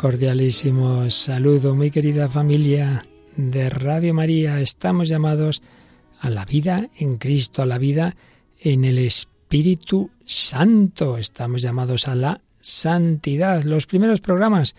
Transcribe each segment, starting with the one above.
cordialísimo saludo, muy querida familia de Radio María. Estamos llamados a la vida en Cristo, a la vida en el Espíritu Santo. Estamos llamados a la santidad. Los primeros programas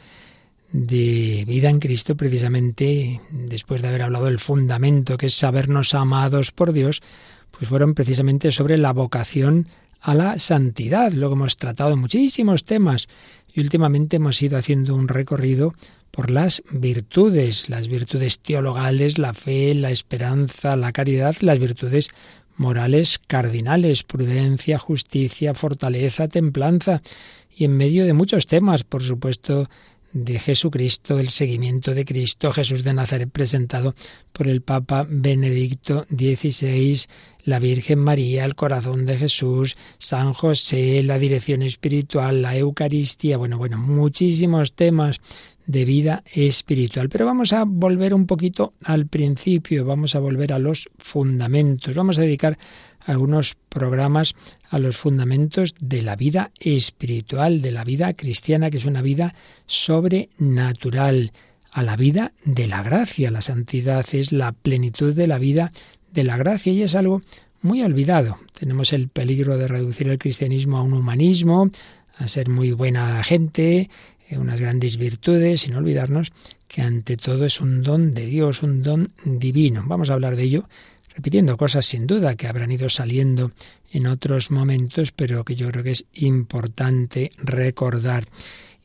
de vida en Cristo, precisamente después de haber hablado del fundamento que es sabernos amados por Dios, pues fueron precisamente sobre la vocación a la santidad. Luego hemos tratado muchísimos temas y últimamente hemos ido haciendo un recorrido por las virtudes, las virtudes teologales, la fe, la esperanza, la caridad, las virtudes morales cardinales, prudencia, justicia, fortaleza, templanza, y en medio de muchos temas, por supuesto, de Jesucristo, del seguimiento de Cristo, Jesús de Nazaret presentado por el Papa Benedicto XVI, la Virgen María, el corazón de Jesús, San José, la dirección espiritual, la Eucaristía, bueno, bueno, muchísimos temas de vida espiritual. Pero vamos a volver un poquito al principio, vamos a volver a los fundamentos, vamos a dedicar algunos programas a los fundamentos de la vida espiritual, de la vida cristiana, que es una vida sobrenatural, a la vida de la gracia. La santidad es la plenitud de la vida de la gracia y es algo muy olvidado. Tenemos el peligro de reducir el cristianismo a un humanismo, a ser muy buena gente, eh, unas grandes virtudes, sin olvidarnos que ante todo es un don de Dios, un don divino. Vamos a hablar de ello repitiendo cosas sin duda que habrán ido saliendo en otros momentos, pero que yo creo que es importante recordar.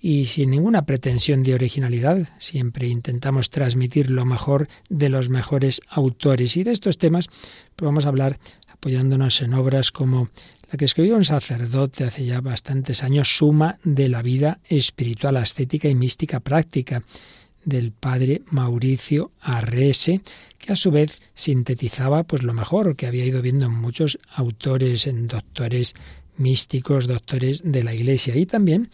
Y sin ninguna pretensión de originalidad, siempre intentamos transmitir lo mejor de los mejores autores. Y de estos temas pues vamos a hablar apoyándonos en obras como la que escribió un sacerdote hace ya bastantes años, Suma de la vida espiritual, ascética y mística práctica del padre Mauricio Arrese, que a su vez sintetizaba pues lo mejor que había ido viendo en muchos autores, en doctores místicos, doctores de la Iglesia y también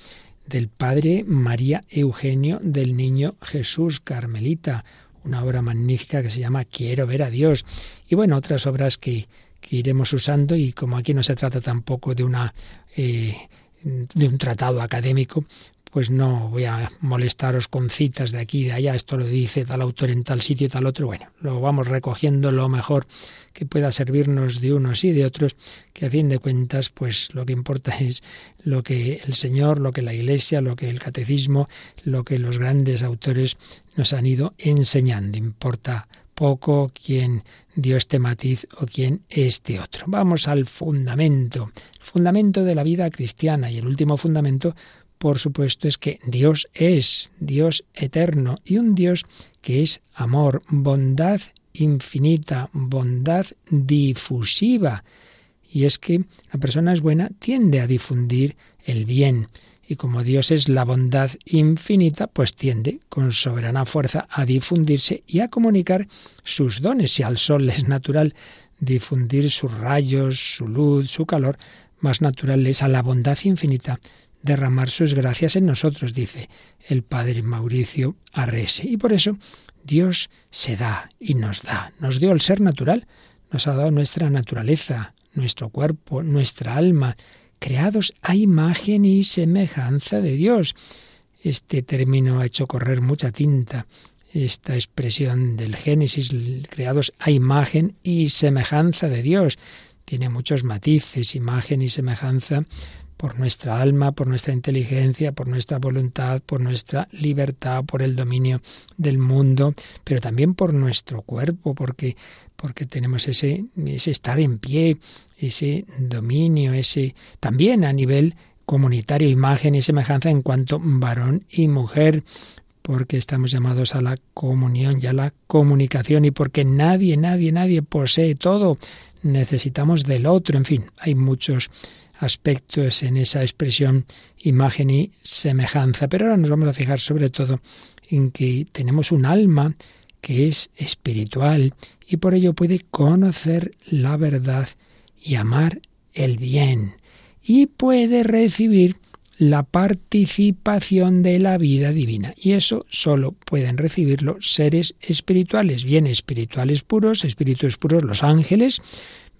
del padre María Eugenio del Niño Jesús Carmelita, una obra magnífica que se llama Quiero ver a Dios. Y bueno, otras obras que, que iremos usando y como aquí no se trata tampoco de una eh, de un tratado académico, pues no voy a molestaros con citas de aquí y de allá, esto lo dice tal autor en tal sitio y tal otro, bueno, lo vamos recogiendo lo mejor que pueda servirnos de unos y de otros, que a fin de cuentas, pues lo que importa es lo que el Señor, lo que la Iglesia, lo que el catecismo, lo que los grandes autores nos han ido enseñando. Importa poco quién dio este matiz o quién este otro. Vamos al fundamento, el fundamento de la vida cristiana y el último fundamento por supuesto, es que Dios es Dios eterno y un Dios que es amor, bondad infinita, bondad difusiva. Y es que la persona es buena, tiende a difundir el bien. Y como Dios es la bondad infinita, pues tiende con soberana fuerza a difundirse y a comunicar sus dones. Si al sol es natural difundir sus rayos, su luz, su calor, más natural es a la bondad infinita derramar sus gracias en nosotros, dice el padre Mauricio Arrese. Y por eso Dios se da y nos da. Nos dio el ser natural, nos ha dado nuestra naturaleza, nuestro cuerpo, nuestra alma, creados a imagen y semejanza de Dios. Este término ha hecho correr mucha tinta. Esta expresión del Génesis, creados a imagen y semejanza de Dios, tiene muchos matices, imagen y semejanza por nuestra alma, por nuestra inteligencia, por nuestra voluntad, por nuestra libertad, por el dominio del mundo, pero también por nuestro cuerpo, porque, porque tenemos ese, ese estar en pie, ese dominio, ese también a nivel comunitario, imagen y semejanza en cuanto varón y mujer, porque estamos llamados a la comunión y a la comunicación y porque nadie, nadie, nadie posee todo, necesitamos del otro, en fin, hay muchos aspectos en esa expresión imagen y semejanza. Pero ahora nos vamos a fijar sobre todo en que tenemos un alma que es espiritual y por ello puede conocer la verdad y amar el bien y puede recibir la participación de la vida divina. Y eso solo pueden recibirlo seres espirituales, bien espirituales puros, espíritus puros, los ángeles,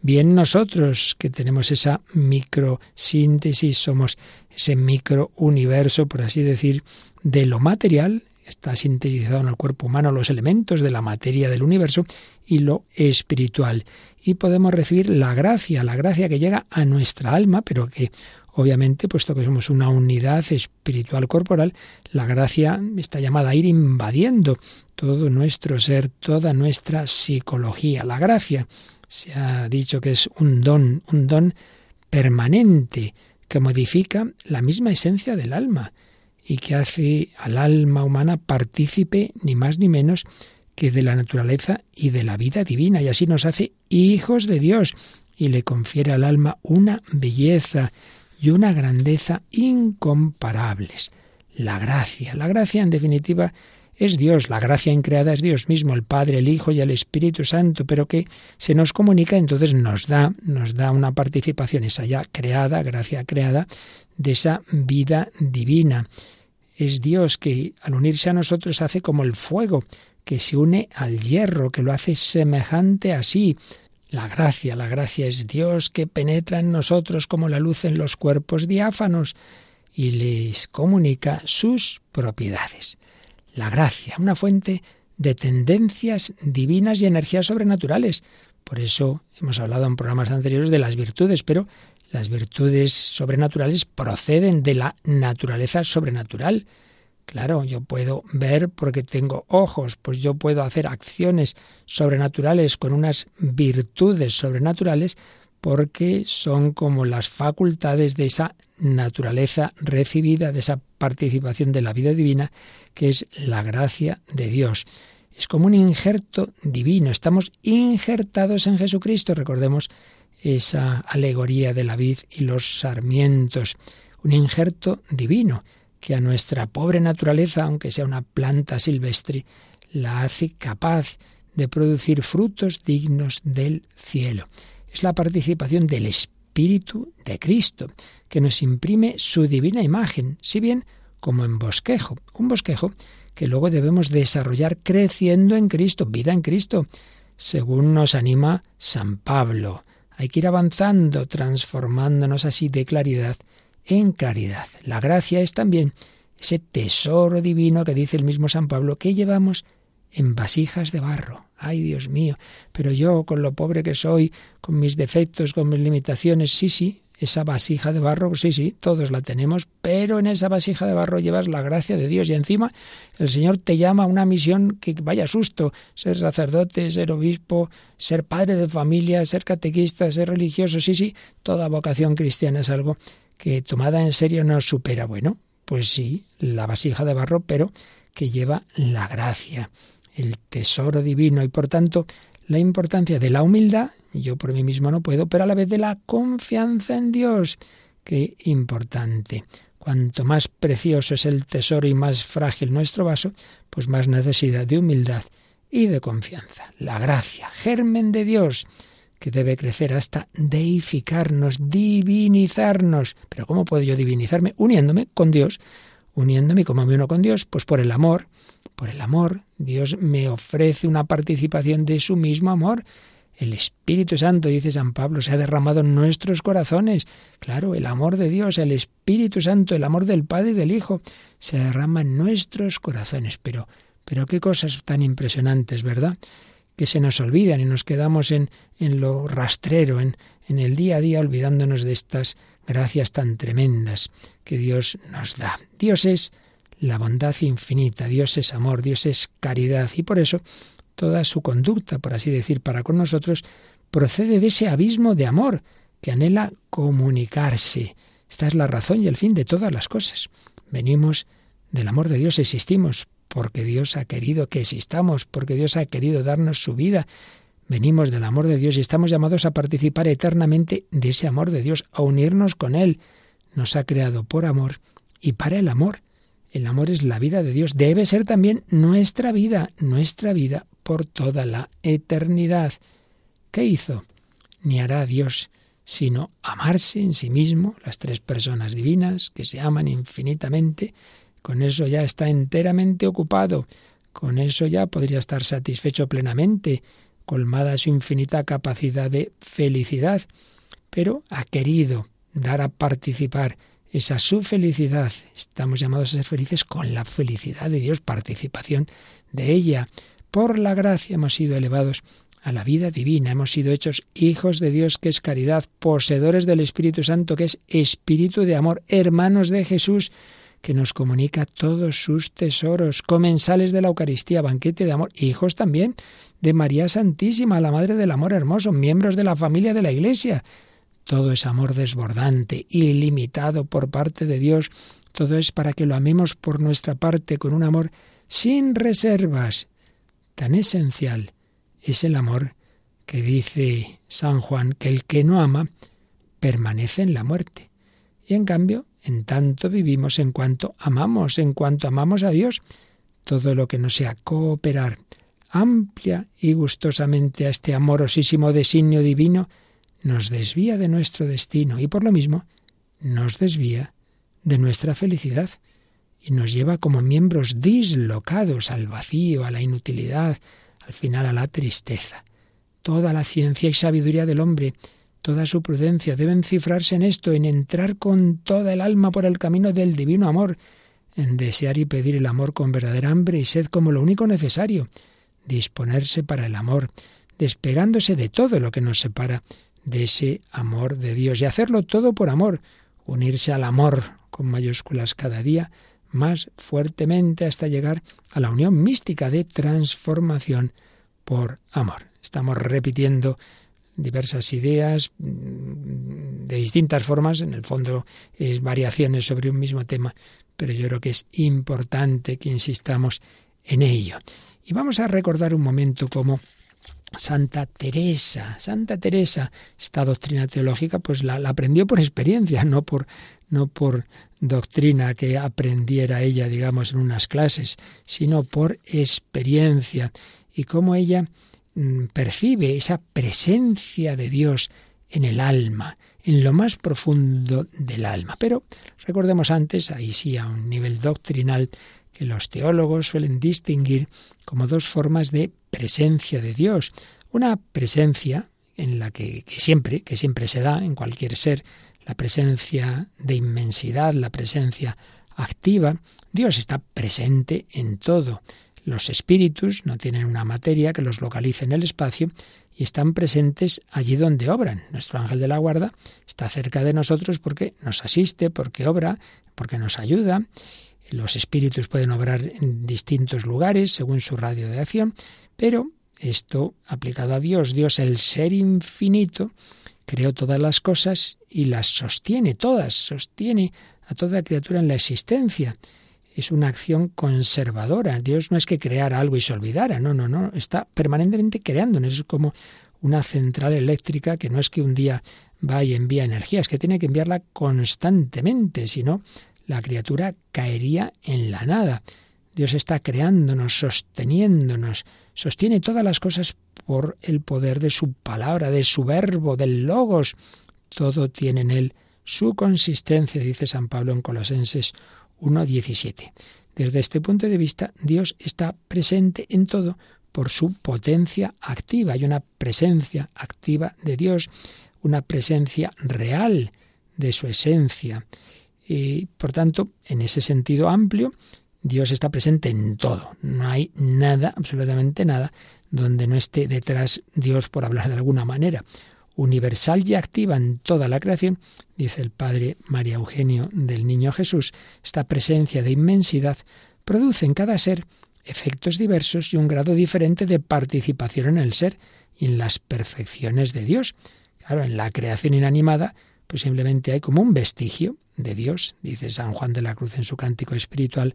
bien nosotros que tenemos esa microsíntesis, somos ese microuniverso, por así decir, de lo material, está sintetizado en el cuerpo humano los elementos de la materia del universo y lo espiritual. Y podemos recibir la gracia, la gracia que llega a nuestra alma, pero que Obviamente, puesto que somos una unidad espiritual corporal, la gracia está llamada a ir invadiendo todo nuestro ser, toda nuestra psicología. La gracia se ha dicho que es un don, un don permanente que modifica la misma esencia del alma y que hace al alma humana partícipe ni más ni menos que de la naturaleza y de la vida divina y así nos hace hijos de Dios y le confiere al alma una belleza y una grandeza incomparables. La gracia, la gracia en definitiva es Dios, la gracia increada es Dios mismo, el Padre, el Hijo y el Espíritu Santo, pero que se nos comunica, entonces nos da, nos da una participación, esa ya creada, gracia creada, de esa vida divina. Es Dios que al unirse a nosotros hace como el fuego, que se une al hierro, que lo hace semejante así, la gracia, la gracia es Dios que penetra en nosotros como la luz en los cuerpos diáfanos y les comunica sus propiedades. La gracia, una fuente de tendencias divinas y energías sobrenaturales. Por eso hemos hablado en programas anteriores de las virtudes, pero las virtudes sobrenaturales proceden de la naturaleza sobrenatural. Claro, yo puedo ver porque tengo ojos, pues yo puedo hacer acciones sobrenaturales con unas virtudes sobrenaturales porque son como las facultades de esa naturaleza recibida, de esa participación de la vida divina, que es la gracia de Dios. Es como un injerto divino, estamos injertados en Jesucristo, recordemos esa alegoría de la vid y los sarmientos, un injerto divino que a nuestra pobre naturaleza, aunque sea una planta silvestre, la hace capaz de producir frutos dignos del cielo. Es la participación del Espíritu de Cristo, que nos imprime su divina imagen, si bien como en bosquejo, un bosquejo que luego debemos desarrollar creciendo en Cristo, vida en Cristo, según nos anima San Pablo. Hay que ir avanzando, transformándonos así de claridad en claridad. La gracia es también ese tesoro divino que dice el mismo San Pablo que llevamos en vasijas de barro. Ay, Dios mío, pero yo con lo pobre que soy, con mis defectos, con mis limitaciones, sí, sí, esa vasija de barro, sí, sí, todos la tenemos, pero en esa vasija de barro llevas la gracia de Dios y encima el Señor te llama a una misión que vaya susto, ser sacerdote, ser obispo, ser padre de familia, ser catequista, ser religioso, sí, sí, toda vocación cristiana es algo que tomada en serio nos supera. Bueno, pues sí, la vasija de barro, pero que lleva la gracia, el tesoro divino y por tanto la importancia de la humildad, yo por mí mismo no puedo, pero a la vez de la confianza en Dios. Qué importante. Cuanto más precioso es el tesoro y más frágil nuestro vaso, pues más necesidad de humildad y de confianza. La gracia, germen de Dios, que debe crecer hasta deificarnos, divinizarnos. Pero ¿cómo puedo yo divinizarme? Uniéndome con Dios, uniéndome como me uno con Dios, pues por el amor. Por el amor, Dios me ofrece una participación de su mismo amor. El Espíritu Santo, dice San Pablo, se ha derramado en nuestros corazones. Claro, el amor de Dios, el Espíritu Santo, el amor del Padre y del Hijo, se derrama en nuestros corazones. Pero, pero qué cosas tan impresionantes, ¿verdad? que se nos olvidan y nos quedamos en, en lo rastrero, en, en el día a día, olvidándonos de estas gracias tan tremendas que Dios nos da. Dios es la bondad infinita, Dios es amor, Dios es caridad y por eso toda su conducta, por así decir, para con nosotros, procede de ese abismo de amor que anhela comunicarse. Esta es la razón y el fin de todas las cosas. Venimos del amor de Dios, existimos porque Dios ha querido que existamos, porque Dios ha querido darnos su vida. venimos del amor de Dios y estamos llamados a participar eternamente de ese amor de Dios, a unirnos con Él. Nos ha creado por amor y para el amor. El amor es la vida de Dios. Debe ser también nuestra vida, nuestra vida por toda la eternidad. ¿Qué hizo? Ni hará Dios sino amarse en sí mismo, las tres personas divinas que se aman infinitamente. Con eso ya está enteramente ocupado. Con eso ya podría estar satisfecho plenamente, colmada su infinita capacidad de felicidad. Pero ha querido dar a participar esa su felicidad. Estamos llamados a ser felices con la felicidad de Dios, participación de ella. Por la gracia hemos sido elevados a la vida divina, hemos sido hechos hijos de Dios, que es caridad, poseedores del Espíritu Santo, que es espíritu de amor, hermanos de Jesús, que nos comunica todos sus tesoros, comensales de la Eucaristía, banquete de amor, hijos también de María Santísima, la Madre del Amor Hermoso, miembros de la familia de la Iglesia, todo es amor desbordante, ilimitado por parte de Dios. Todo es para que lo amemos por nuestra parte con un amor sin reservas. Tan esencial es el amor que dice San Juan que el que no ama permanece en la muerte. Y en cambio, en tanto vivimos en cuanto amamos, en cuanto amamos a Dios, todo lo que no sea cooperar amplia y gustosamente a este amorosísimo designio divino, nos desvía de nuestro destino y por lo mismo nos desvía de nuestra felicidad y nos lleva como miembros dislocados al vacío, a la inutilidad, al final a la tristeza. Toda la ciencia y sabiduría del hombre, toda su prudencia deben cifrarse en esto, en entrar con toda el alma por el camino del divino amor, en desear y pedir el amor con verdadera hambre y sed como lo único necesario, disponerse para el amor, despegándose de todo lo que nos separa de ese amor de Dios y hacerlo todo por amor, unirse al amor con mayúsculas cada día más fuertemente hasta llegar a la unión mística de transformación por amor. Estamos repitiendo diversas ideas mm, de distintas formas, en el fondo es variaciones sobre un mismo tema, pero yo creo que es importante que insistamos en ello. Y vamos a recordar un momento como Santa Teresa, Santa Teresa, esta doctrina teológica, pues la, aprendió por experiencia, no por, no por doctrina que aprendiera ella, digamos, en unas clases, sino por experiencia y cómo ella mm, percibe esa presencia de Dios en el alma, en lo más profundo del alma. Pero recordemos antes, ahí sí a un nivel doctrinal, que los teólogos suelen distinguir como dos formas de presencia de Dios. Una presencia en la que, siempre, que siempre se da en cualquier ser, la presencia de inmensidad, la presencia activa. Dios está presente en todo. Los espíritus no tienen una materia que los localice en el espacio y están presentes allí donde obran. Nuestro ángel de la guarda está cerca de nosotros porque nos asiste, porque obra, porque nos ayuda los espíritus pueden obrar en distintos lugares según su radio de acción, pero esto aplicado a Dios, Dios el ser infinito, creó todas las cosas y las sostiene todas, sostiene a toda criatura en la existencia. Es una acción conservadora. Dios no es que creara algo y se olvidara, no, no, no, está permanentemente creando. Es como una central eléctrica que no es que un día va y envía energía, es que tiene que enviarla constantemente, si no, la criatura caería en la nada. Dios está creándonos, sosteniéndonos, sostiene todas las cosas por el poder de su palabra, de su verbo, del logos. Todo tiene en él su consistencia, dice San Pablo en Colosenses 1.17. Desde este punto de vista, Dios está presente en todo por su potencia activa. Hay una presencia activa de Dios, una presencia real de su esencia. Y por tanto, en ese sentido amplio, Dios está presente en todo. No hay nada, absolutamente nada, donde no esté detrás Dios, por hablar de alguna manera. Universal y activa en toda la creación, dice el padre María Eugenio del Niño Jesús, esta presencia de inmensidad produce en cada ser efectos diversos y un grado diferente de participación en el ser y en las perfecciones de Dios. Claro, en la creación inanimada, pues simplemente hay como un vestigio de Dios, dice San Juan de la Cruz en su cántico espiritual,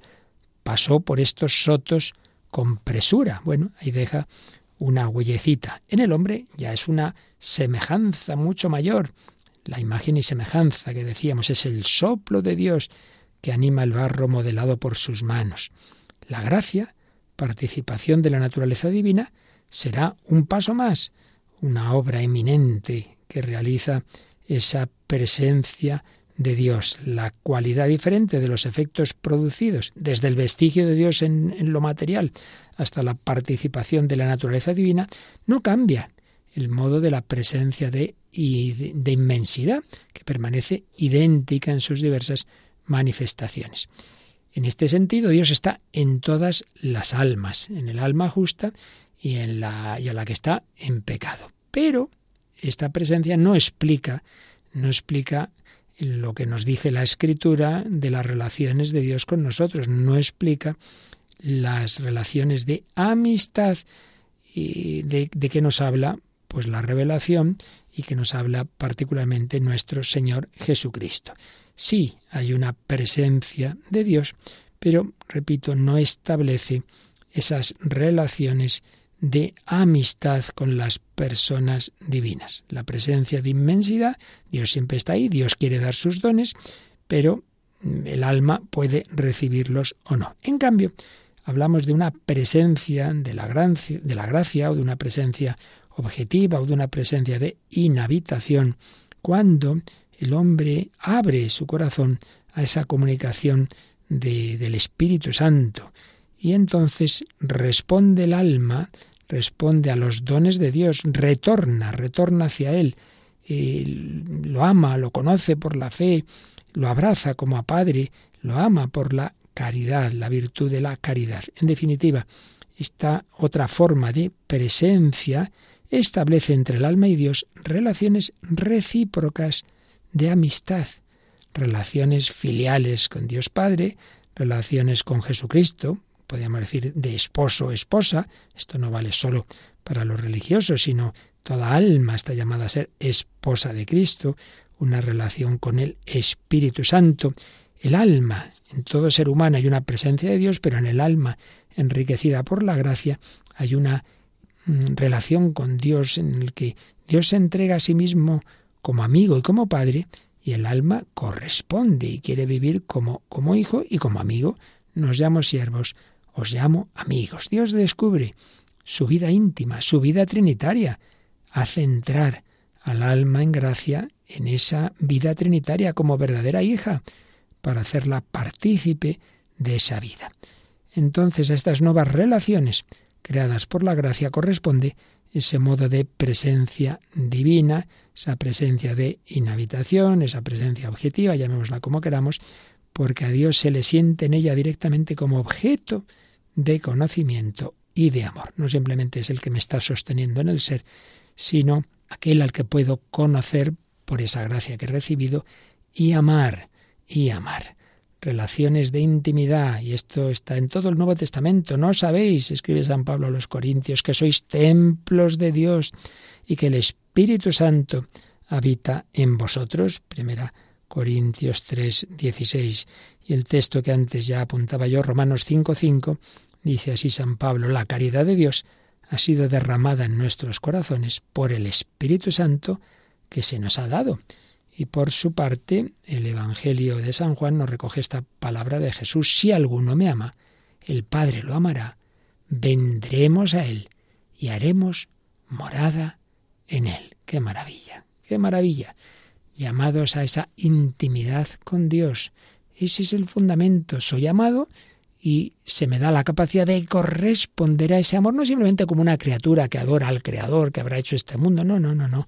pasó por estos sotos con presura. Bueno, ahí deja una huellecita. En el hombre ya es una semejanza mucho mayor. La imagen y semejanza que decíamos es el soplo de Dios que anima el barro modelado por sus manos. La gracia, participación de la naturaleza divina, será un paso más, una obra eminente que realiza esa presencia de Dios, la cualidad diferente de los efectos producidos, desde el vestigio de Dios en, lo material hasta la participación de la naturaleza divina, no cambia el modo de la presencia de, de inmensidad, que permanece idéntica en sus diversas manifestaciones. En este sentido, Dios está en todas las almas, en el alma justa y en la, y en la que está en pecado. Pero esta presencia no explica, no explica lo que nos dice la Escritura de las relaciones de Dios con nosotros, no explica las relaciones de amistad y de, de que nos habla pues la revelación y que nos habla particularmente nuestro Señor Jesucristo. Sí, hay una presencia de Dios, pero, repito, no establece esas relaciones de amistad con las personas divinas. La presencia de inmensidad, Dios siempre está ahí, Dios quiere dar sus dones, pero el alma puede recibirlos o no. En cambio, hablamos de una presencia de la, gracia, de la gracia o de una presencia objetiva o de una presencia de inhabitación cuando el hombre abre su corazón a esa comunicación del Espíritu Santo y entonces responde el alma, responde a los dones de Dios, retorna, retorna hacia Él, lo ama, lo conoce por la fe, lo abraza como a Padre, lo ama por la caridad, la virtud de la caridad. En definitiva, esta otra forma de presencia establece entre el alma y Dios relaciones recíprocas de amistad, relaciones filiales con Dios Padre, relaciones con Jesucristo, podríamos decir de esposo o esposa, esto no vale solo para los religiosos, sino toda alma está llamada a ser esposa de Cristo, una relación con el Espíritu Santo. El alma, en todo ser humano hay una presencia de Dios, pero en el alma enriquecida por la gracia hay una mm, relación con Dios en el que Dios se entrega a sí mismo como amigo y como padre, y el alma corresponde y quiere vivir como, como hijo y como amigo. Nos llamo siervos, os llamo amigos. Dios descubre su vida íntima, su vida trinitaria, hace entrar al alma en gracia en esa vida trinitaria como verdadera hija, para hacerla partícipe de esa vida. Entonces a estas nuevas relaciones creadas por la gracia corresponde ese modo de presencia divina, esa presencia de inhabitación, esa presencia objetiva, llamémosla como queramos, porque a Dios se le siente en ella directamente como objeto de conocimiento y de amor. No simplemente es el que me está sosteniendo en el ser, sino aquel al que puedo conocer por esa gracia que he recibido y amar, y amar. Relaciones de intimidad, y esto está en todo el Nuevo Testamento. No sabéis, escribe San Pablo a los Corintios, que sois templos de Dios y que el Espíritu Santo habita en vosotros. Primera Corintios 3, 16. Y el texto que antes ya apuntaba yo, Romanos 5, 5, dice así San Pablo, la caridad de Dios ha sido derramada en nuestros corazones por el Espíritu Santo que se nos ha dado. Y por su parte, el Evangelio de San Juan nos recoge esta palabra de Jesús, si alguno me ama, el Padre lo amará, vendremos a Él y haremos morada en Él. ¡Qué maravilla! ¡Qué maravilla! Llamados a esa intimidad con Dios. Ese es el fundamento. Soy amado y se me da la capacidad de corresponder a ese amor, no simplemente como una criatura que adora al Creador que habrá hecho este mundo, no, no, no, no,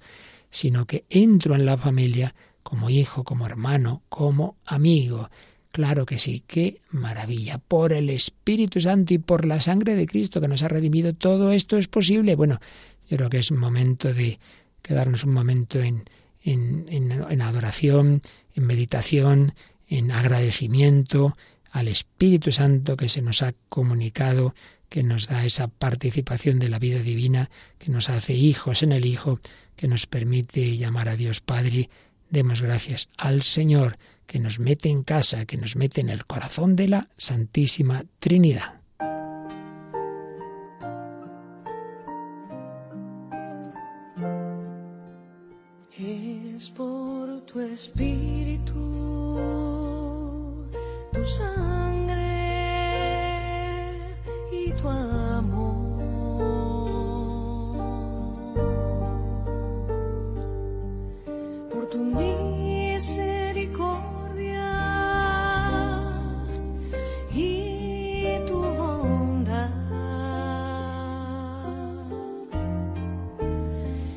sino que entro en la familia como hijo, como hermano, como amigo. Claro que sí, qué maravilla. Por el Espíritu Santo y por la sangre de Cristo que nos ha redimido, todo esto es posible. Bueno, yo creo que es momento de quedarnos un momento en, en, en adoración, en meditación, en agradecimiento, al Espíritu Santo que se nos ha comunicado, que nos da esa participación de la vida divina, que nos hace hijos en el Hijo, que nos permite llamar a Dios Padre. Demos gracias al Señor que nos mete en casa, que nos mete en el corazón de la Santísima Trinidad. Es por tu espíritu tu sangre y tu amor. Por tu misericordia y tu bondad.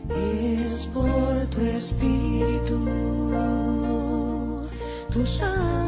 Es por tu espíritu, tu sangre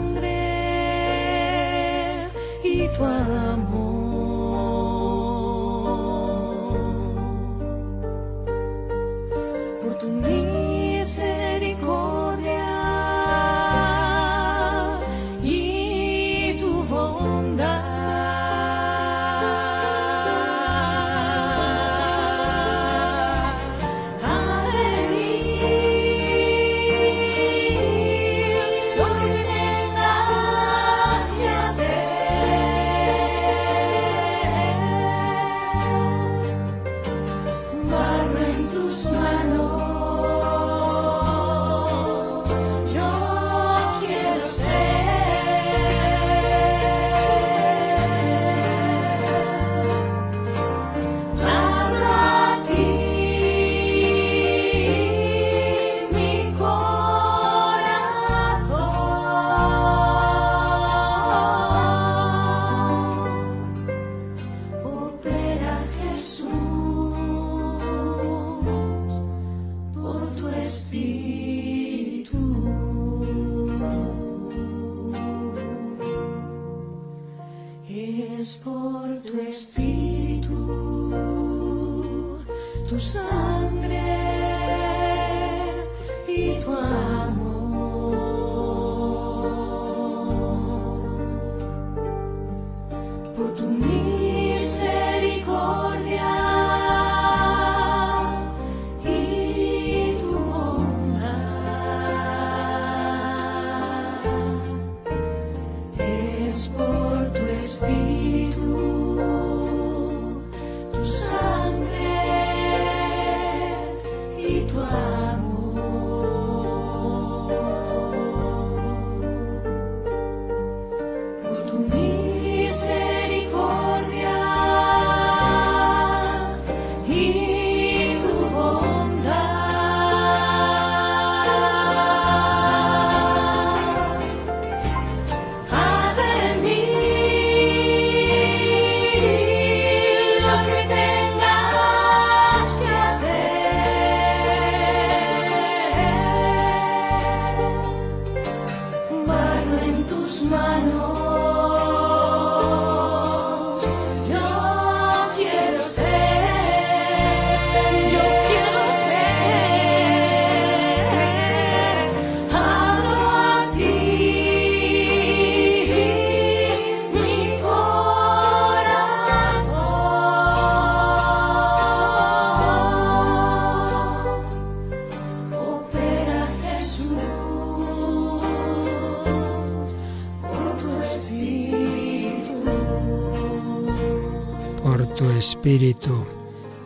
espíritu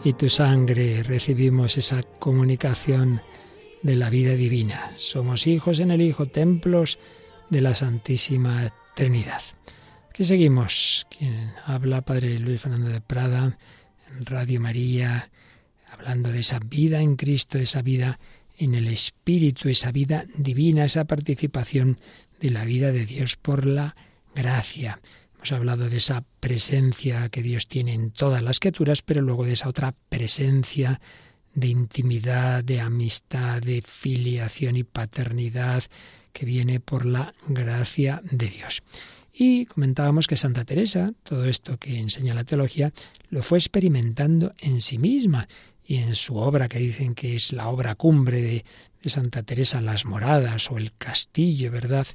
y tu sangre recibimos esa comunicación de la vida divina. Somos hijos en el Hijo, templos de la Santísima Trinidad. Aquí seguimos. Quien habla, Padre Luis Fernando de Prada, en Radio María, hablando de esa vida en Cristo, de esa vida en el Espíritu, esa vida divina, esa participación de la vida de Dios por la gracia. Hemos hablado de esa presencia que Dios tiene en todas las criaturas, pero luego de esa otra presencia de intimidad, de amistad, de filiación y paternidad que viene por la gracia de Dios. Y comentábamos que Santa Teresa, todo esto que enseña la teología, lo fue experimentando en sí misma y en su obra, que dicen que es la obra cumbre de, de Santa Teresa, Las Moradas o el Castillo, ¿verdad?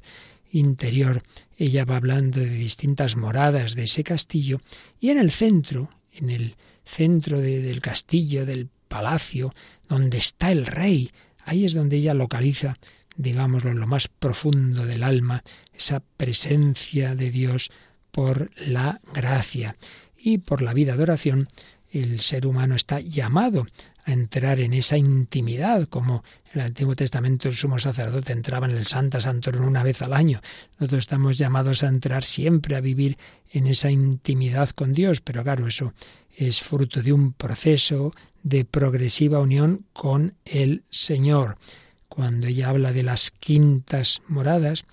Interior, ella va hablando de distintas moradas de ese castillo y en el centro, en el centro de- del castillo, del palacio, donde está el rey, ahí es donde ella localiza, digámoslo, lo más profundo del alma, esa presencia de Dios por la gracia y por la vida de oración. El ser humano está llamado a entrar en esa intimidad, como en el Antiguo Testamento el sumo sacerdote entraba en el Santa Santorum una vez al año. Nosotros estamos llamados a entrar siempre, a vivir en esa intimidad con Dios, pero claro, eso es fruto de un proceso de progresiva unión con el Señor. Cuando ella habla de las quintas moradas,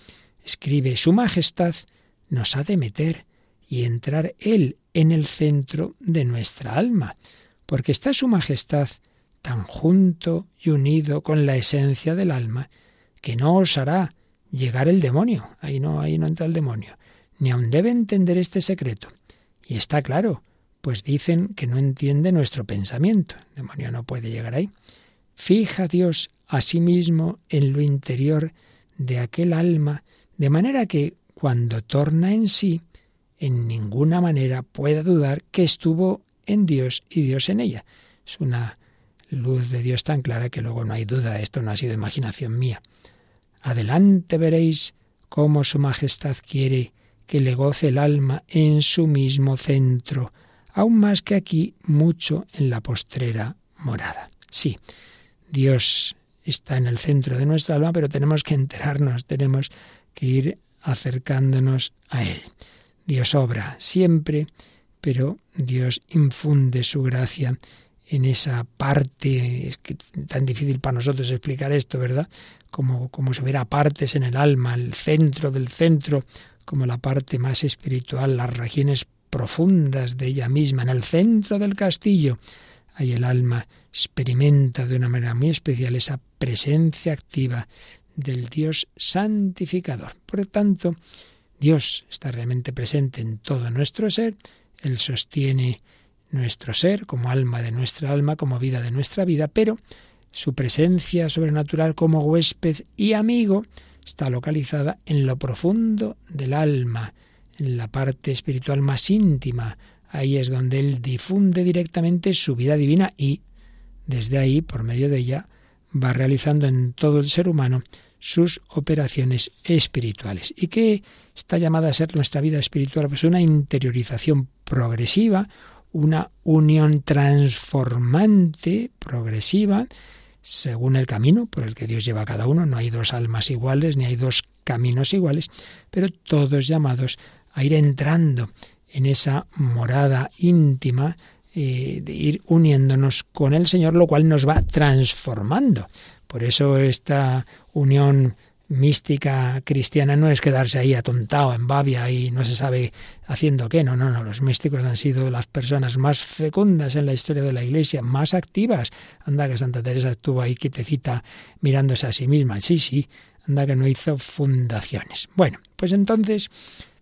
escribe, Su Majestad nos ha de meter y entrar Él en el centro de nuestra alma, porque está Su Majestad tan junto y unido con la esencia del alma, que no osará llegar el demonio, ahí no, ahí no entra el demonio, ni aun debe entender este secreto. Y está claro, pues dicen que no entiende nuestro pensamiento. El demonio no puede llegar ahí. Fija Dios a sí mismo en lo interior de aquel alma, de manera que cuando torna en sí, en ninguna manera pueda dudar que estuvo en Dios y Dios en ella. Es una luz de Dios tan clara que luego no hay duda, esto no ha sido imaginación mía. Adelante veréis cómo Su Majestad quiere que le goce el alma en su mismo centro, aún más que aquí mucho en la postrera morada. Sí, Dios está en el centro de nuestra alma, pero tenemos que enterarnos, tenemos que ir acercándonos a Él. Dios obra siempre, pero Dios infunde su gracia en esa parte, es que tan difícil para nosotros explicar esto, ¿verdad? Como, como si hubiera partes en el alma, el centro del centro, como la parte más espiritual, las regiones profundas de ella misma, en el centro del castillo. Ahí el alma experimenta de una manera muy especial esa presencia activa del Dios santificador. Por tanto, Dios está realmente presente en todo nuestro ser, Él sostiene nuestro ser como alma de nuestra alma, como vida de nuestra vida, pero su presencia sobrenatural como huésped y amigo está localizada en lo profundo del alma, en la parte espiritual más íntima. Ahí es donde Él difunde directamente su vida divina y desde ahí, por medio de ella, va realizando en todo el ser humano sus operaciones espirituales. ¿Y qué está llamada a ser nuestra vida espiritual? Pues una interiorización progresiva, una unión transformante, progresiva, según el camino por el que Dios lleva a cada uno. No hay dos almas iguales, ni hay dos caminos iguales, pero todos llamados a ir entrando en esa morada íntima, eh, de ir uniéndonos con el Señor, lo cual nos va transformando. Por eso esta unión mística cristiana no es quedarse ahí atontado en Babia y no se sabe haciendo qué. No, no, no. Los místicos han sido las personas más fecundas en la historia de la Iglesia, más activas. Anda que Santa Teresa estuvo ahí quietecita mirándose a sí misma. Sí, sí. Anda que no hizo fundaciones. Bueno, pues entonces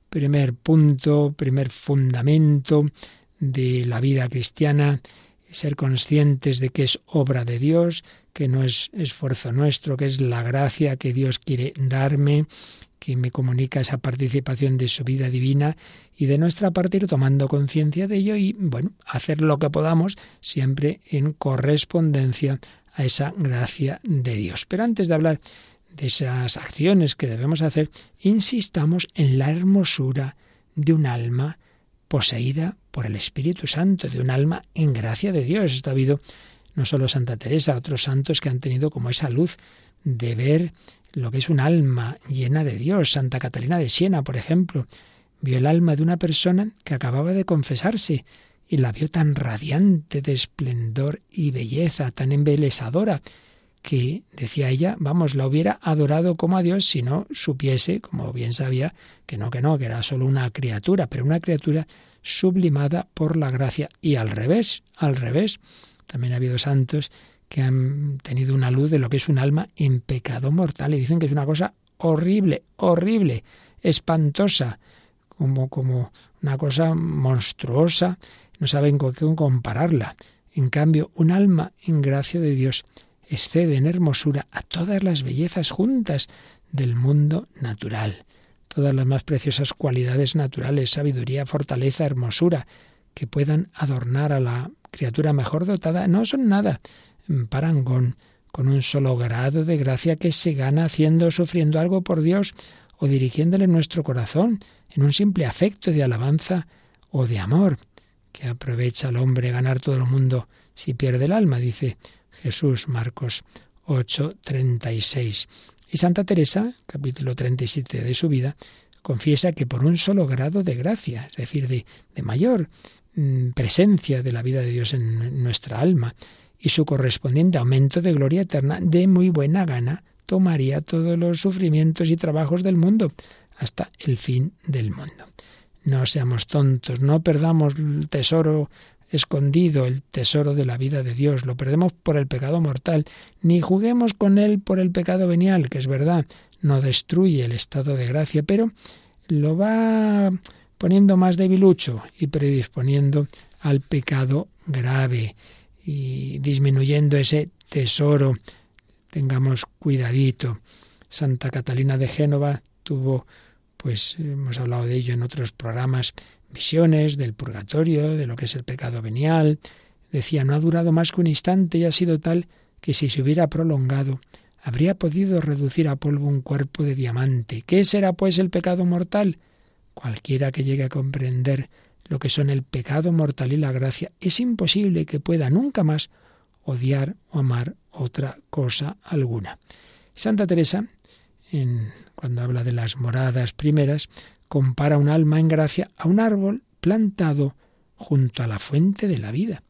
primer punto, primer fundamento de la vida cristiana, ser conscientes de que es obra de Dios, que no es esfuerzo nuestro, que es la gracia que Dios quiere darme, que me comunica esa participación de su vida divina y de nuestra parte ir tomando conciencia de ello y, bueno, hacer lo que podamos siempre en correspondencia a esa gracia de Dios. Pero antes de hablar de esas acciones que debemos hacer, insistamos en la hermosura de un alma poseída por el Espíritu Santo, de un alma en gracia de Dios. Esto ha habido no solo Santa Teresa, otros santos que han tenido como esa luz de ver lo que es un alma llena de Dios. Santa Catalina de Siena, por ejemplo, vio el alma de una persona que acababa de confesarse y la vio tan radiante de esplendor y belleza, tan embelesadora, que, decía ella, vamos, la hubiera adorado como a Dios si no supiese, como bien sabía, que no, que no, que era solo una criatura, pero una criatura sublimada por la gracia. Y al revés, al revés, también ha habido santos que han tenido una luz de lo que es un alma en pecado mortal y dicen que es una cosa horrible, horrible, espantosa, como, como una cosa monstruosa, no saben con qué compararla. En cambio, un alma en gracia de Dios excede en hermosura a todas las bellezas juntas del mundo natural, todas las más preciosas cualidades naturales, sabiduría, fortaleza, hermosura, que puedan adornar a la criatura mejor dotada, no son nada parangón con un solo grado de gracia que se gana haciendo sufriendo algo por Dios o dirigiéndole nuestro corazón en un simple afecto de alabanza o de amor, que aprovecha al hombre ganar todo el mundo si pierde el alma, dice Jesús, Marcos 8, 36. Y Santa Teresa, capítulo 37 de su vida, confiesa que por un solo grado de gracia, es decir, de, de mayor mm, presencia de la vida de Dios en nuestra alma y su correspondiente aumento de gloria eterna, de muy buena gana tomaría todos los sufrimientos y trabajos del mundo hasta el fin del mundo. No seamos tontos, no perdamos el tesoro escondido, el tesoro de la vida de Dios, lo perdemos por el pecado mortal, ni juguemos con él por el pecado venial, que es verdad, no destruye el estado de gracia, pero lo va poniendo más debilucho y predisponiendo al pecado grave y disminuyendo ese tesoro. Tengamos cuidadito. Santa Catalina de Génova tuvo, pues hemos hablado de ello en otros programas, visiones del purgatorio, de lo que es el pecado venial. Decía, no ha durado más que un instante y ha sido tal que si se hubiera prolongado, habría podido reducir a polvo un cuerpo de diamante. ¿Qué será pues el pecado mortal? Cualquiera que llegue a comprender lo que son el pecado mortal y la gracia, es imposible que pueda nunca más odiar o amar otra cosa alguna. Santa Teresa, en, cuando habla de las moradas primeras, compara un alma en gracia a un árbol plantado junto a la fuente de la vida.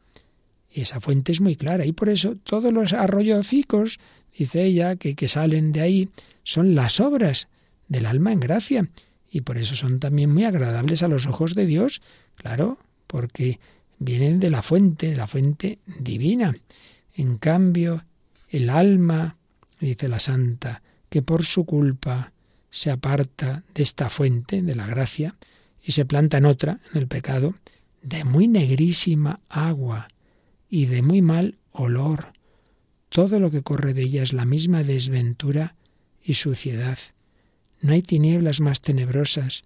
Esa fuente es muy clara y por eso todos los arroyocicos dice ella, que, que salen de ahí, son las obras del alma en gracia. Y por eso son también muy agradables a los ojos de Dios, claro, porque vienen de la fuente, la fuente divina. En cambio, el alma, dice la santa, que por su culpa se aparta de esta fuente, de la gracia, y se planta en otra, en el pecado, de muy negrísima agua y de muy mal olor, todo lo que corre de ella es la misma desventura y suciedad. No hay tinieblas más tenebrosas,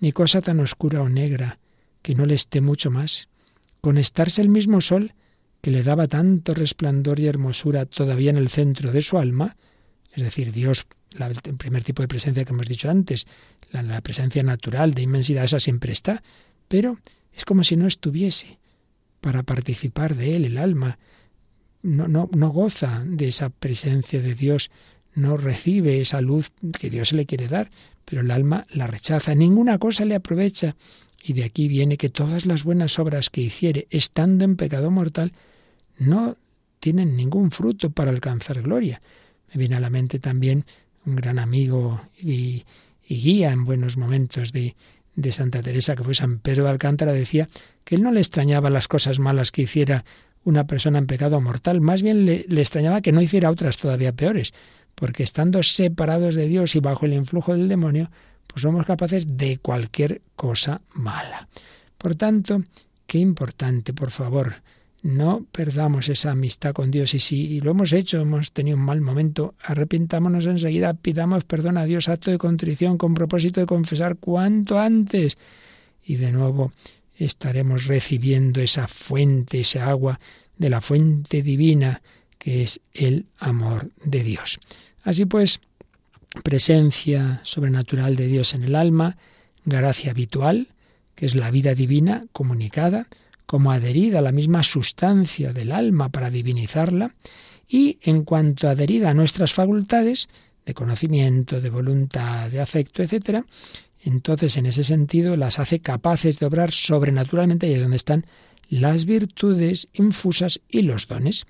ni cosa tan oscura o negra que no le esté mucho más. Con estarse el mismo sol que le daba tanto resplandor y hermosura todavía en el centro de su alma, es decir, Dios, el primer tipo de presencia que hemos dicho antes, la, la presencia natural de inmensidad, esa siempre está, pero es como si no estuviese para participar de él el alma, no, no, no goza de esa presencia de Dios, no recibe esa luz que Dios le quiere dar, pero el alma la rechaza, ninguna cosa le aprovecha. Y de aquí viene que todas las buenas obras que hiciere, estando en pecado mortal, no tienen ningún fruto para alcanzar gloria. Me viene a la mente también un gran amigo y, guía en buenos momentos de, de Santa Teresa, que fue San Pedro de Alcántara, decía que él no le extrañaba las cosas malas que hiciera una persona en pecado mortal, más bien le, extrañaba que no hiciera otras todavía peores, porque estando separados de Dios y bajo el influjo del demonio, pues somos capaces de cualquier cosa mala. Por tanto, qué importante, por favor, no perdamos esa amistad con Dios y si lo hemos hecho, hemos tenido un mal momento, arrepintámonos enseguida, pidamos perdón a Dios, acto de contrición con propósito de confesar cuanto antes y de nuevo estaremos recibiendo esa fuente, esa agua de la fuente divina que es el amor de Dios. Así pues, presencia sobrenatural de Dios en el alma, gracia habitual, que es la vida divina comunicada, como adherida a la misma sustancia del alma para divinizarla, y en cuanto adherida a nuestras facultades de conocimiento, de voluntad, de afecto, etc., entonces en ese sentido las hace capaces de obrar sobrenaturalmente y es donde están las virtudes infusas y los dones.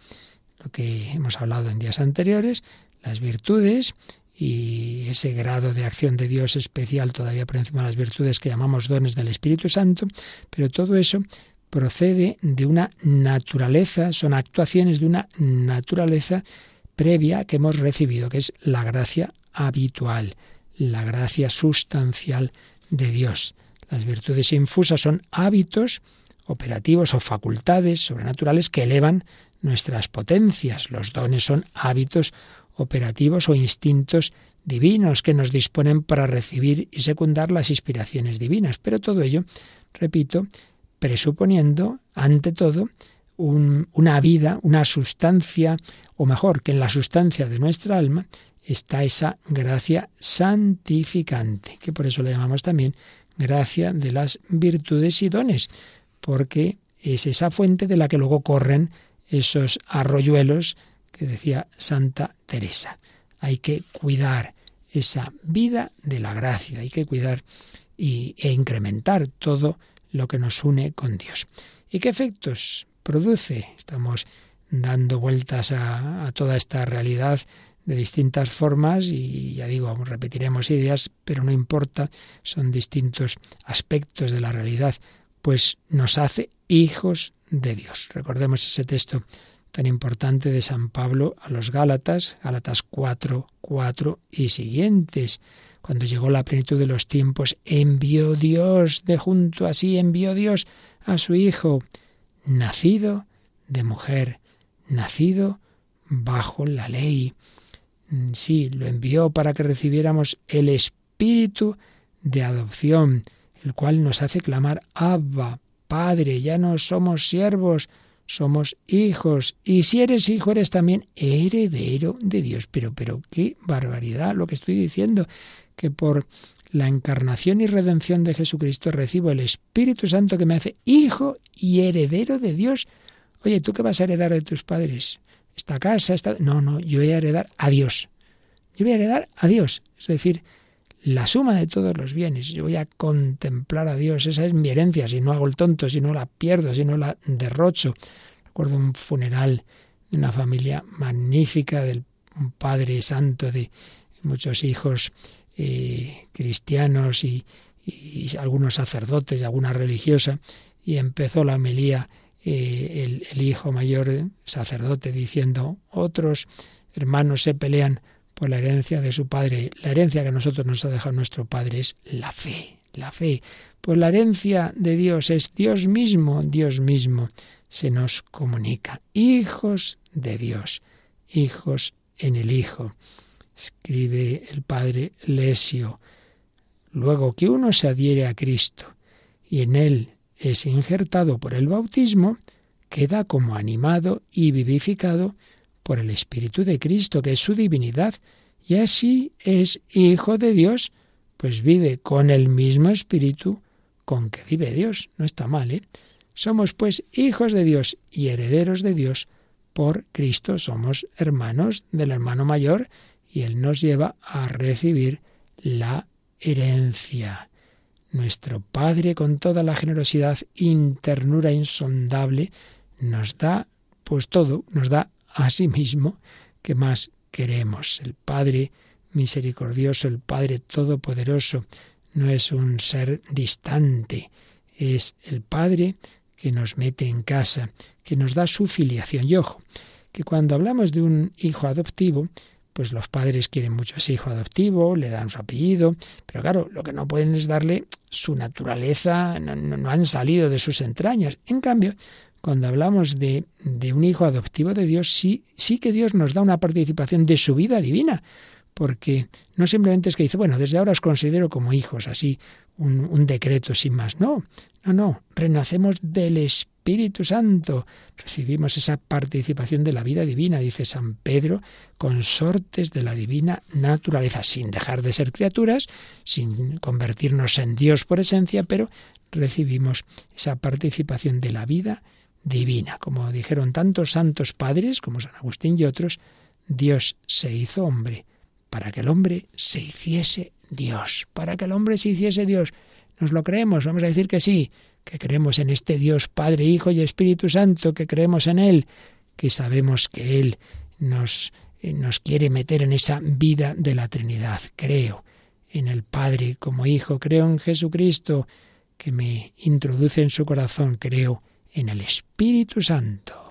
Lo que hemos hablado en días anteriores, las virtudes y ese grado de acción de Dios especial todavía por encima de las virtudes que llamamos dones del Espíritu Santo, pero todo eso procede de una naturaleza, son actuaciones de una naturaleza previa que hemos recibido, que es la gracia habitual la gracia sustancial de Dios. Las virtudes infusas son hábitos operativos o facultades sobrenaturales que elevan nuestras potencias. Los dones son hábitos operativos o instintos divinos que nos disponen para recibir y secundar las inspiraciones divinas. Pero todo ello, repito, presuponiendo, ante todo, una vida, una sustancia, o mejor, que en la sustancia de nuestra alma está esa gracia santificante, que por eso le llamamos también gracia de las virtudes y dones, porque es esa fuente de la que luego corren esos arroyuelos que decía Santa Teresa. Hay que cuidar esa vida de la gracia, hay que cuidar y, e incrementar todo lo que nos une con Dios. ¿Y qué efectos produce? Estamos dando vueltas a, a toda esta realidad de distintas formas y ya digo, repetiremos ideas, pero no importa, son distintos aspectos de la realidad, pues nos hace hijos de Dios. Recordemos ese texto tan importante de San Pablo a los Gálatas, Gálatas 4, 4 y siguientes. Cuando llegó la plenitud de los tiempos, envió Dios, de junto así envió Dios a su Hijo, nacido de mujer, nacido bajo la ley. Mm, sí, lo envió para que recibiéramos el espíritu de adopción, el cual nos hace clamar Abba, Padre, ya no somos siervos, somos hijos. Y si eres hijo, eres también heredero de Dios. Pero, pero, qué barbaridad lo que estoy diciendo, que por la encarnación y redención de Jesucristo recibo el Espíritu Santo que me hace hijo y heredero de Dios. Oye, ¿tú qué vas a heredar de tus padres? Esta casa, esta... No, no, yo voy a heredar a Dios. Yo voy a heredar a Dios. Es decir, la suma de todos los bienes. Yo voy a contemplar a Dios. Esa es mi herencia. Si no hago el tonto, si no la pierdo, si no la derrocho. Recuerdo un funeral de una familia magnífica, del un padre santo de muchos hijos eh, cristianos y, algunos sacerdotes y alguna religiosa. Y empezó la homilía eh, el, el hijo mayor sacerdote diciendo, otros hermanos se pelean por la herencia de su padre. La herencia que a nosotros nos ha dejado nuestro padre es la fe, la fe. Pues la herencia de Dios es Dios mismo, Dios mismo se nos comunica. Hijos de Dios, hijos en el Hijo. Escribe el padre Lesio. Luego que uno se adhiere a Cristo y en él es injertado por el bautismo, queda como animado y vivificado por el Espíritu de Cristo, que es su divinidad, y así es hijo de Dios, pues vive con el mismo Espíritu con que vive Dios. No está mal, ¿eh? Somos pues hijos de Dios y herederos de Dios por Cristo. Somos hermanos del hermano mayor y Él nos lleva a recibir la herencia. Nuestro Padre, con toda la generosidad y ternura insondable, nos da pues todo, nos da a sí mismo que más queremos. El Padre misericordioso, el Padre todopoderoso, no es un ser distante, es el Padre que nos mete en casa, que nos da su filiación. Y ojo, que cuando hablamos de un hijo adoptivo, pues los padres quieren mucho a ese hijo adoptivo, le dan su apellido, pero claro, lo que no pueden es darle su naturaleza, no, no han salido de sus entrañas. En cambio, cuando hablamos de, de, un hijo adoptivo de Dios, sí, sí que Dios nos da una participación de su vida divina, porque no simplemente es que dice, bueno, desde ahora os considero como hijos, así un, un decreto sin más. No, no, no, renacemos del Espíritu Santo, recibimos esa participación de la vida divina, dice San Pedro, consortes de la divina naturaleza, sin dejar de ser criaturas, sin convertirnos en Dios por esencia, pero recibimos esa participación de la vida divina. Como dijeron tantos santos padres como San Agustín y otros, Dios se hizo hombre para que el hombre se hiciese Dios, para que el hombre se hiciese Dios. ¿Nos lo creemos? Vamos a decir que sí, que creemos en este Dios Padre, Hijo y Espíritu Santo, que creemos en Él, que sabemos que Él nos, eh, nos quiere meter en esa vida de la Trinidad. Creo en el Padre como Hijo, creo en Jesucristo, que me introduce en su corazón, creo en el Espíritu Santo.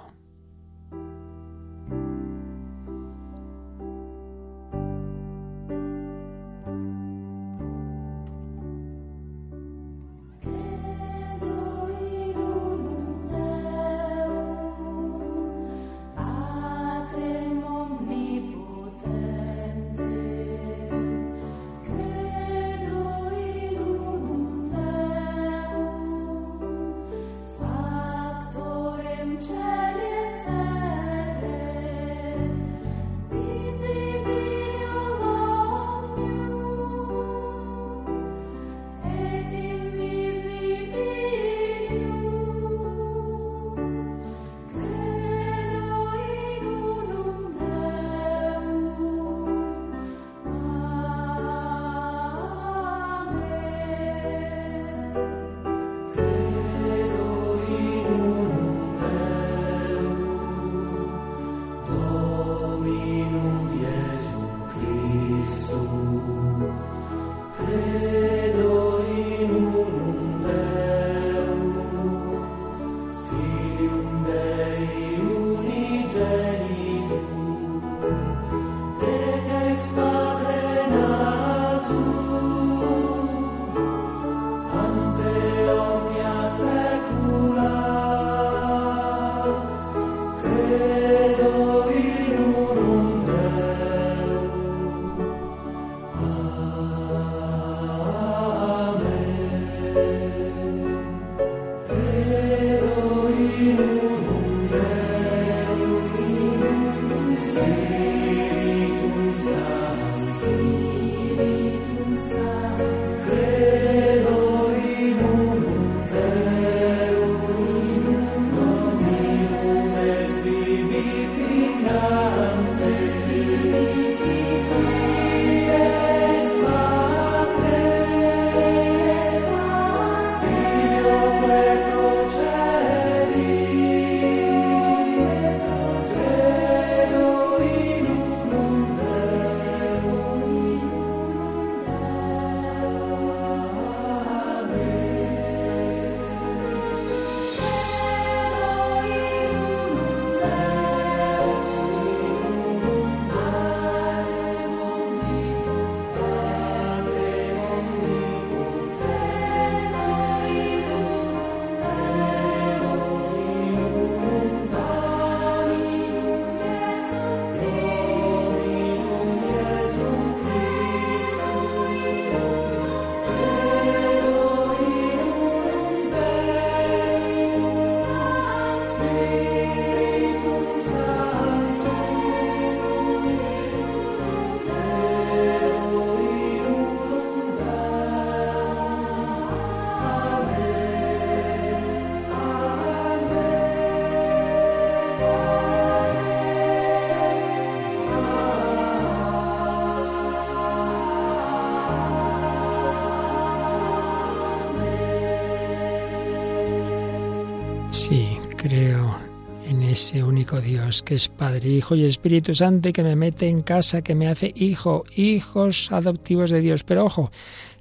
Que es Padre, Hijo y Espíritu Santo y que me mete en casa, que me hace hijo, hijos adoptivos de Dios. Pero ojo,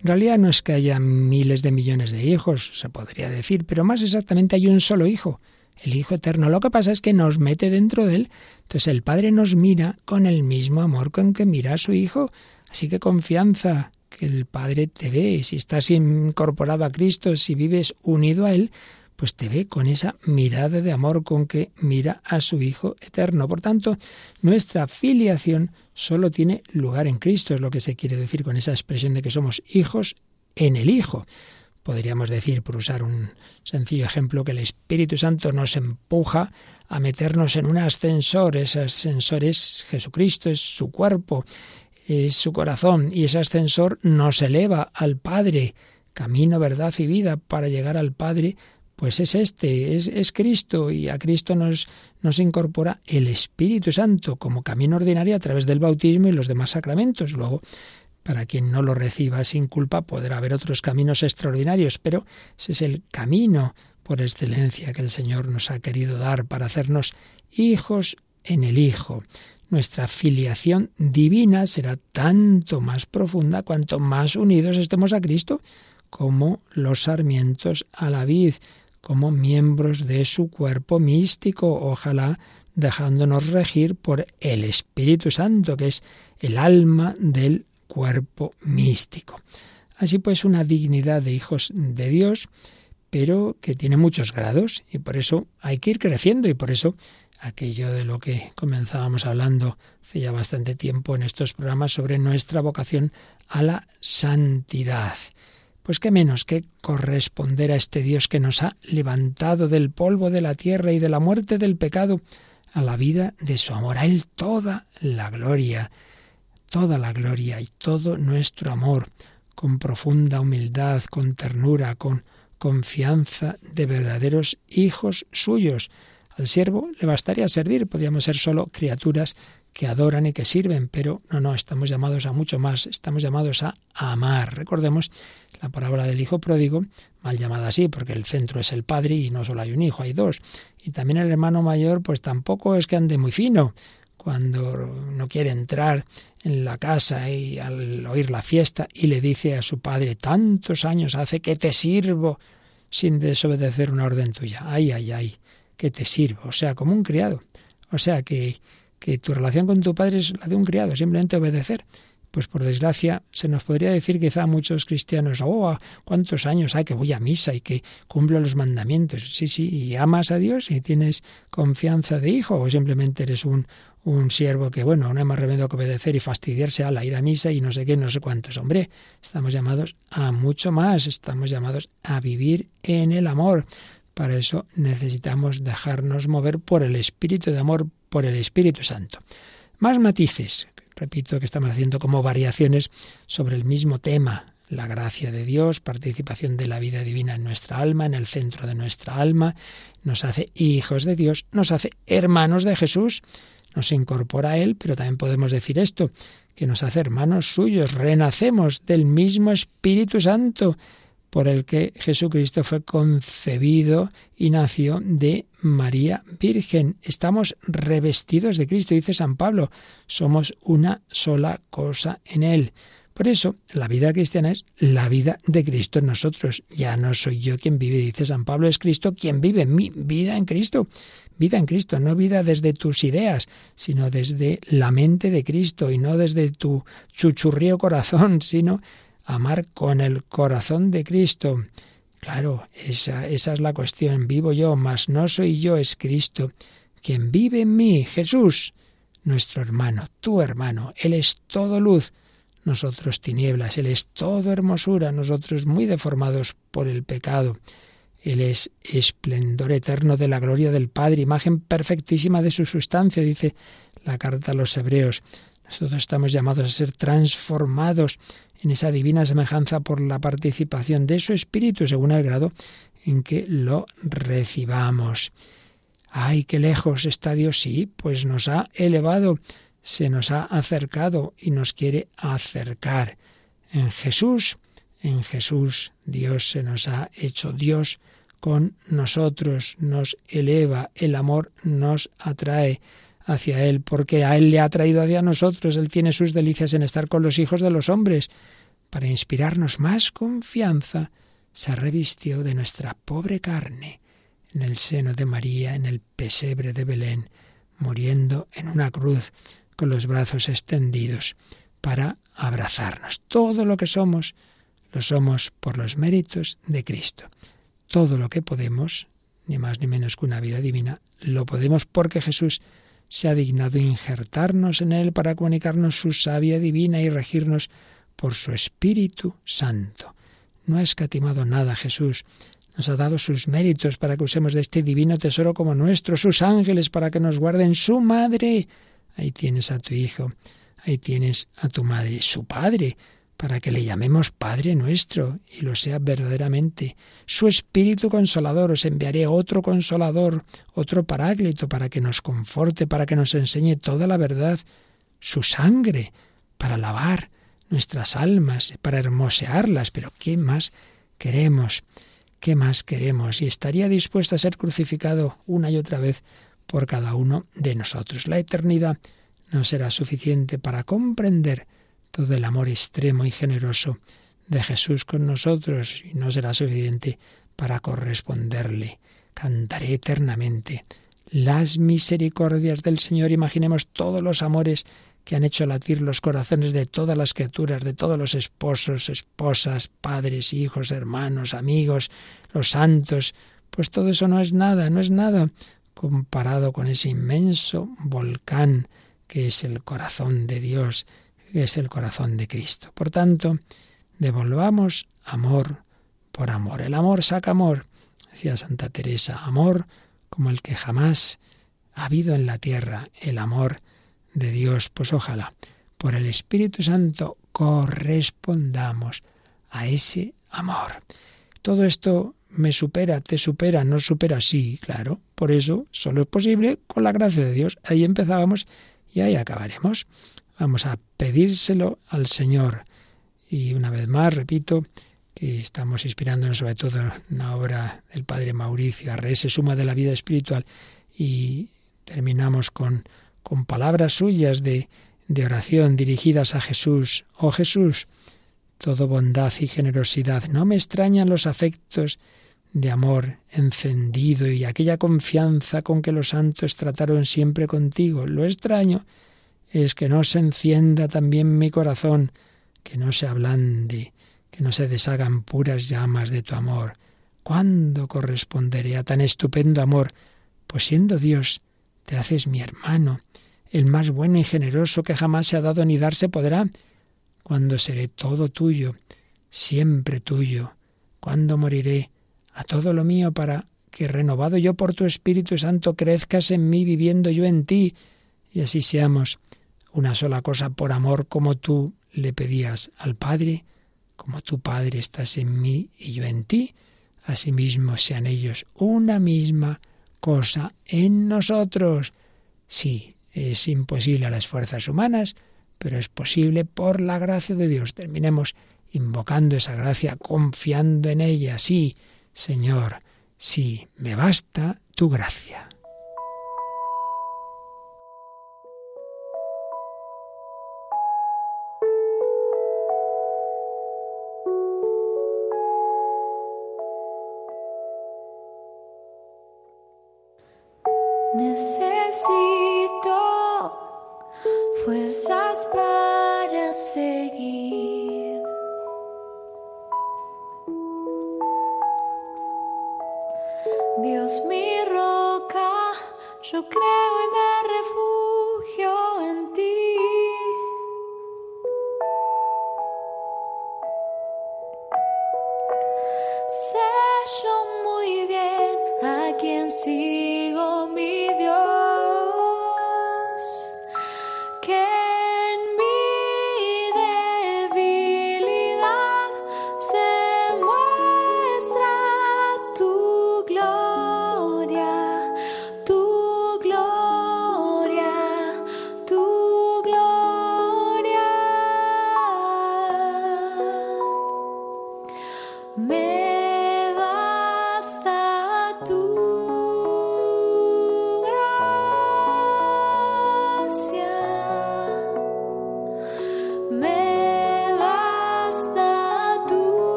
en realidad no es que haya miles de millones de hijos, se podría decir, pero más exactamente hay un solo hijo, el Hijo Eterno. Lo que pasa es que nos mete dentro de él. Entonces el Padre nos mira con el mismo amor con que mira a su Hijo. Así que confianza, que el Padre te ve. Si estás incorporado a Cristo, si vives unido a Él, pues te ve con esa mirada de amor con que mira a su Hijo eterno. Por tanto, nuestra filiación solo tiene lugar en Cristo, es lo que se quiere decir con esa expresión de que somos hijos en el Hijo. Podríamos decir, por usar un sencillo ejemplo, que el Espíritu Santo nos empuja a meternos en un ascensor. Ese ascensor es Jesucristo, es su cuerpo, es su corazón, y ese ascensor nos eleva al Padre, camino, verdad y vida, para llegar al Padre pues es este, es, es, Cristo y a Cristo nos, nos incorpora el Espíritu Santo como camino ordinario a través del bautismo y los demás sacramentos. Luego, para quien no lo reciba sin culpa, podrá haber otros caminos extraordinarios, pero ese es el camino por excelencia que el Señor nos ha querido dar para hacernos hijos en el Hijo. Nuestra filiación divina será tanto más profunda cuanto más unidos estemos a Cristo como los sarmientos a la vid como miembros de su cuerpo místico, ojalá dejándonos regir por el Espíritu Santo, que es el alma del cuerpo místico. Así pues, una dignidad de hijos de Dios, pero que tiene muchos grados y por eso hay que ir creciendo y por eso aquello de lo que comenzábamos hablando hace ya bastante tiempo en estos programas sobre nuestra vocación a la santidad. Pues qué menos que corresponder a este Dios que nos ha levantado del polvo de la tierra y de la muerte del pecado a la vida de su amor, a Él toda la gloria, toda la gloria y todo nuestro amor, con profunda humildad, con ternura, con confianza de verdaderos hijos suyos. Al siervo le bastaría servir, podríamos ser solo criaturas que adoran y que sirven, pero no, no, estamos llamados a mucho más, estamos llamados a amar. Recordemos la parábola del hijo pródigo, mal llamada así, porque el centro es el padre y no solo hay un hijo, hay dos. Y también el hermano mayor, pues tampoco es que ande muy fino cuando no quiere entrar en la casa y al oír la fiesta y le dice a su padre, tantos años hace que te sirvo sin desobedecer una orden tuya. Ay, ay, ay, que te sirvo. O sea, como un criado. O sea, que que tu relación con tu padre es la de un criado, simplemente obedecer. Pues por desgracia se nos podría decir quizá a muchos cristianos, oh, cuántos años hay que voy a misa y que cumplo los mandamientos. Sí, sí, y amas a Dios y tienes confianza de hijo o simplemente eres un, un siervo que, bueno, no hay más remedio que obedecer y fastidiarse a la ir a misa y no sé qué, no sé cuántos. Hombre, estamos llamados a mucho más, estamos llamados a vivir en el amor. Para eso necesitamos dejarnos mover por el espíritu de amor, por el Espíritu Santo. Más matices, repito que estamos haciendo como variaciones sobre el mismo tema, la gracia de Dios, participación de la vida divina en nuestra alma, en el centro de nuestra alma, nos hace hijos de Dios, nos hace hermanos de Jesús, nos incorpora a Él, pero también podemos decir esto, que nos hace hermanos suyos, renacemos del mismo Espíritu Santo, por el que Jesucristo fue concebido y nació de María Virgen. Estamos revestidos de Cristo, dice San Pablo, somos una sola cosa en Él. Por eso, la vida cristiana es la vida de Cristo en nosotros. Ya no soy yo quien vive, dice San Pablo, es Cristo quien vive mi vida en Cristo. Vida en Cristo, no vida desde tus ideas, sino desde la mente de Cristo y no desde tu chuchurrío corazón, sino amar con el corazón de Cristo. Claro, esa, es la cuestión. Vivo yo, mas no soy yo, es Cristo. Quien vive en mí, Jesús, nuestro hermano, tu hermano. Él es todo luz, nosotros tinieblas. Él es todo hermosura, nosotros muy deformados por el pecado. Él es esplendor eterno de la gloria del Padre, imagen perfectísima de su sustancia, dice la carta a los hebreos. Nosotros estamos llamados a ser transformados en esa divina semejanza por la participación de su Espíritu según el grado en que lo recibamos. ¡Ay, qué lejos está Dios! Sí, pues nos ha elevado, se nos ha acercado y nos quiere acercar. En Jesús, en Jesús, Dios se nos ha hecho Dios con nosotros, nos eleva, el amor nos atrae hacia Él, porque a Él le ha traído hacia nosotros, Él tiene sus delicias en estar con los hijos de los hombres. Para inspirarnos más confianza, se revistió de nuestra pobre carne en el seno de María, en el pesebre de Belén, muriendo en una cruz con los brazos extendidos para abrazarnos. Todo lo que somos, lo somos por los méritos de Cristo. Todo lo que podemos, ni más ni menos que una vida divina, lo podemos porque Jesús se ha dignado injertarnos en él para comunicarnos su sabia divina y regirnos por su Espíritu Santo. No ha escatimado nada Jesús, nos ha dado sus méritos para que usemos de este divino tesoro como nuestro, sus ángeles para que nos guarden, su madre. Ahí tienes a tu hijo, ahí tienes a tu madre, su padre, para que le llamemos Padre nuestro y lo sea verdaderamente. Su Espíritu Consolador, os enviaré otro Consolador, otro Paráclito, para que nos conforte, para que nos enseñe toda la verdad. Su sangre, para lavar nuestras almas, para hermosearlas. Pero ¿qué más queremos? ¿Qué más queremos? Y estaría dispuesto a ser crucificado una y otra vez por cada uno de nosotros. La eternidad no será suficiente para comprender todo el amor extremo y generoso de Jesús con nosotros y no será suficiente para corresponderle. Cantaré eternamente las misericordias del Señor. Imaginemos todos los amores que han hecho latir los corazones de todas las criaturas, de todos los esposos, esposas, padres, hijos, hermanos, amigos, los santos, pues todo eso no es nada, no es nada comparado con ese inmenso volcán que es el corazón de Dios, es el corazón de Cristo. Por tanto, devolvamos amor por amor. El amor saca amor, decía Santa Teresa, amor como el que jamás ha habido en la tierra, el amor de Dios. Pues ojalá por el Espíritu Santo correspondamos a ese amor. Todo esto me supera, te supera, no supera, sí, claro. Por eso solo es posible con la gracia de Dios. Ahí empezábamos y ahí acabaremos. Vamos a pedírselo al Señor. Y una vez más, repito, que estamos inspirándonos sobre todo en una obra del Padre Mauricio Arrese, Suma de la Vida Espiritual, y terminamos con, con palabras suyas de, de oración dirigidas a Jesús. Oh Jesús, todo bondad y generosidad, no me extrañan los afectos de amor encendido y aquella confianza con que los santos trataron siempre contigo. Lo extraño es que no se encienda también mi corazón, que no se ablande, que no se deshagan puras llamas de tu amor. ¿Cuándo corresponderé a tan estupendo amor? Pues siendo Dios, te haces mi hermano, el más bueno y generoso que jamás se ha dado ni darse podrá. ¿Cuándo seré todo tuyo, siempre tuyo? ¿Cuándo moriré a todo lo mío para que renovado yo por tu Espíritu Santo crezcas en mí viviendo yo en ti y así seamos una sola cosa por amor como tú le pedías al Padre, como tu Padre estás en mí y yo en ti, asimismo sean ellos una misma cosa en nosotros. Sí, es imposible a las fuerzas humanas, pero es posible por la gracia de Dios. Terminemos invocando esa gracia, confiando en ella. Sí, Señor, sí, me basta tu gracia.